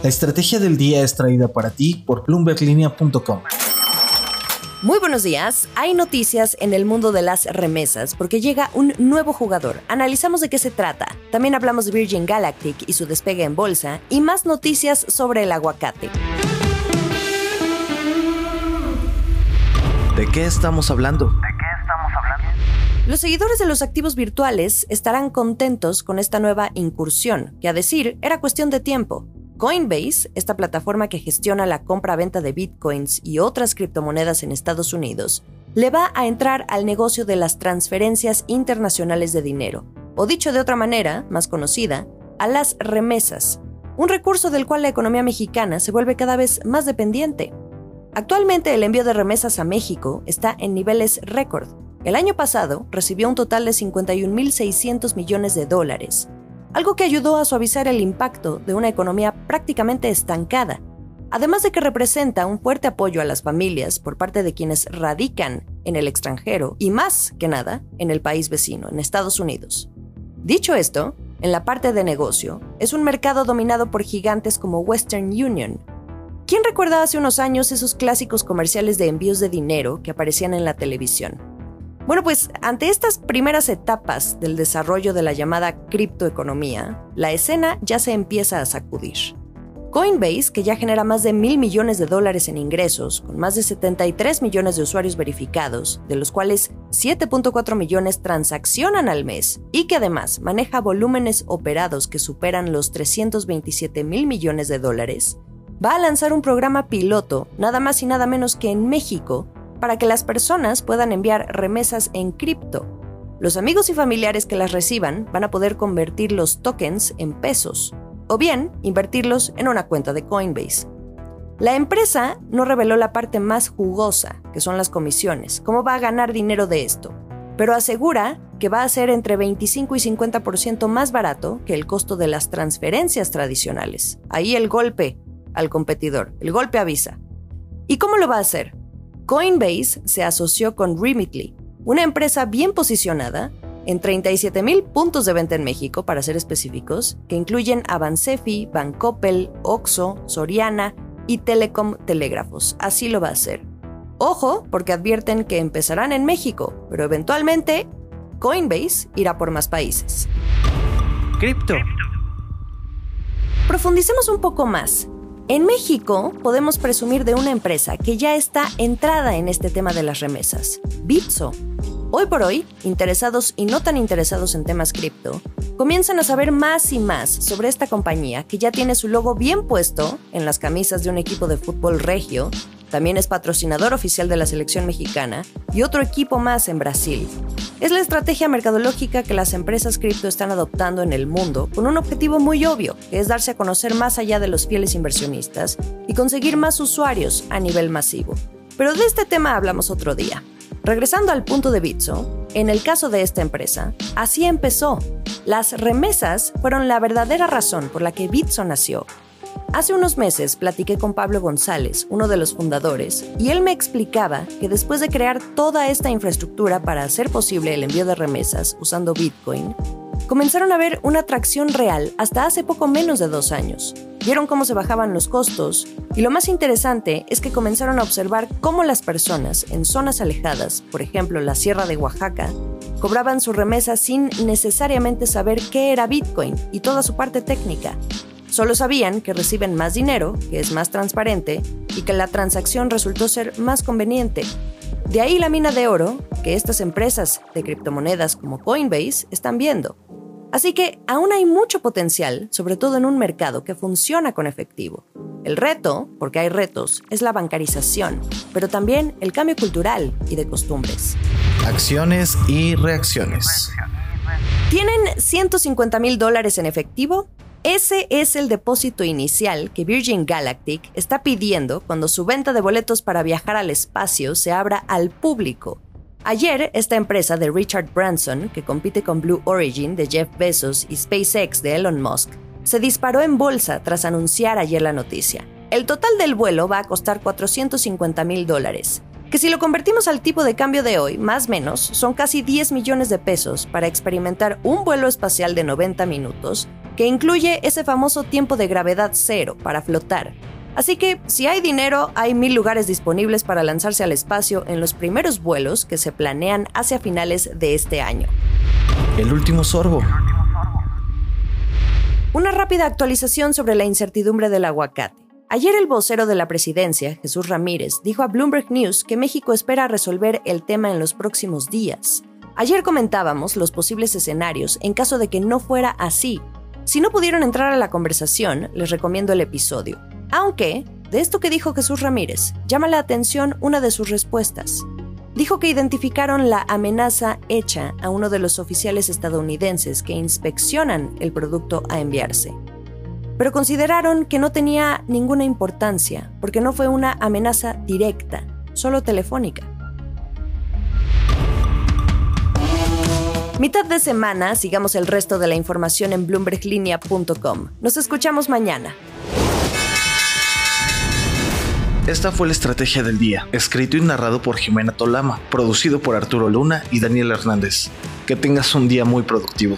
La estrategia del día es traída para ti por bloomberglinea.com. Muy buenos días. Hay noticias en el mundo de las remesas porque llega un nuevo jugador. Analizamos de qué se trata. También hablamos de Virgin Galactic y su despegue en bolsa y más noticias sobre el aguacate. ¿De qué estamos hablando? Los seguidores de los activos virtuales estarán contentos con esta nueva incursión, que a decir era cuestión de tiempo. Coinbase, esta plataforma que gestiona la compra-venta de bitcoins y otras criptomonedas en Estados Unidos, le va a entrar al negocio de las transferencias internacionales de dinero, o dicho de otra manera, más conocida, a las remesas, un recurso del cual la economía mexicana se vuelve cada vez más dependiente. Actualmente el envío de remesas a México está en niveles récord. El año pasado recibió un total de 51.600 millones de dólares, algo que ayudó a suavizar el impacto de una economía prácticamente estancada, además de que representa un fuerte apoyo a las familias por parte de quienes radican en el extranjero y más que nada en el país vecino, en Estados Unidos. Dicho esto, en la parte de negocio, es un mercado dominado por gigantes como Western Union. ¿Quién recuerda hace unos años esos clásicos comerciales de envíos de dinero que aparecían en la televisión? Bueno, pues ante estas primeras etapas del desarrollo de la llamada criptoeconomía, la escena ya se empieza a sacudir. Coinbase, que ya genera más de mil millones de dólares en ingresos, con más de 73 millones de usuarios verificados, de los cuales 7.4 millones transaccionan al mes, y que además maneja volúmenes operados que superan los 327 mil millones de dólares, va a lanzar un programa piloto, nada más y nada menos que en México, para que las personas puedan enviar remesas en cripto. Los amigos y familiares que las reciban van a poder convertir los tokens en pesos o bien invertirlos en una cuenta de Coinbase. La empresa no reveló la parte más jugosa, que son las comisiones, cómo va a ganar dinero de esto, pero asegura que va a ser entre 25 y 50% más barato que el costo de las transferencias tradicionales. Ahí el golpe al competidor, el golpe avisa. ¿Y cómo lo va a hacer? Coinbase se asoció con Remitly, una empresa bien posicionada en 37.000 puntos de venta en México, para ser específicos, que incluyen Avancefi, Bancoppel, Oxo, Soriana y Telecom Telégrafos. Así lo va a hacer. Ojo, porque advierten que empezarán en México, pero eventualmente Coinbase irá por más países. Cripto. Profundicemos un poco más. En México podemos presumir de una empresa que ya está entrada en este tema de las remesas, Bitso. Hoy por hoy, interesados y no tan interesados en temas cripto, comienzan a saber más y más sobre esta compañía que ya tiene su logo bien puesto en las camisas de un equipo de fútbol regio, también es patrocinador oficial de la selección mexicana y otro equipo más en Brasil. Es la estrategia mercadológica que las empresas cripto están adoptando en el mundo con un objetivo muy obvio, que es darse a conocer más allá de los fieles inversionistas y conseguir más usuarios a nivel masivo. Pero de este tema hablamos otro día. Regresando al punto de Bitso, en el caso de esta empresa, así empezó. Las remesas fueron la verdadera razón por la que Bitso nació Hace unos meses platiqué con Pablo González, uno de los fundadores, y él me explicaba que después de crear toda esta infraestructura para hacer posible el envío de remesas usando Bitcoin, comenzaron a ver una atracción real hasta hace poco menos de dos años. Vieron cómo se bajaban los costos y lo más interesante es que comenzaron a observar cómo las personas en zonas alejadas, por ejemplo la Sierra de Oaxaca, cobraban su remesa sin necesariamente saber qué era Bitcoin y toda su parte técnica. Solo sabían que reciben más dinero, que es más transparente y que la transacción resultó ser más conveniente. De ahí la mina de oro que estas empresas de criptomonedas como Coinbase están viendo. Así que aún hay mucho potencial, sobre todo en un mercado que funciona con efectivo. El reto, porque hay retos, es la bancarización, pero también el cambio cultural y de costumbres. Acciones y reacciones. ¿Tienen 150 mil dólares en efectivo? Ese es el depósito inicial que Virgin Galactic está pidiendo cuando su venta de boletos para viajar al espacio se abra al público. Ayer, esta empresa de Richard Branson, que compite con Blue Origin de Jeff Bezos y SpaceX de Elon Musk, se disparó en bolsa tras anunciar ayer la noticia. El total del vuelo va a costar 450 mil dólares, que si lo convertimos al tipo de cambio de hoy, más menos, son casi 10 millones de pesos para experimentar un vuelo espacial de 90 minutos que incluye ese famoso tiempo de gravedad cero para flotar. Así que si hay dinero, hay mil lugares disponibles para lanzarse al espacio en los primeros vuelos que se planean hacia finales de este año. El último sorbo. Una rápida actualización sobre la incertidumbre del aguacate. Ayer el vocero de la presidencia, Jesús Ramírez, dijo a Bloomberg News que México espera resolver el tema en los próximos días. Ayer comentábamos los posibles escenarios en caso de que no fuera así. Si no pudieron entrar a la conversación, les recomiendo el episodio. Aunque, de esto que dijo Jesús Ramírez, llama la atención una de sus respuestas. Dijo que identificaron la amenaza hecha a uno de los oficiales estadounidenses que inspeccionan el producto a enviarse. Pero consideraron que no tenía ninguna importancia porque no fue una amenaza directa, solo telefónica. Mitad de semana, sigamos el resto de la información en bloomberglinea.com. Nos escuchamos mañana. Esta fue la estrategia del día, escrito y narrado por Jimena Tolama, producido por Arturo Luna y Daniel Hernández. Que tengas un día muy productivo.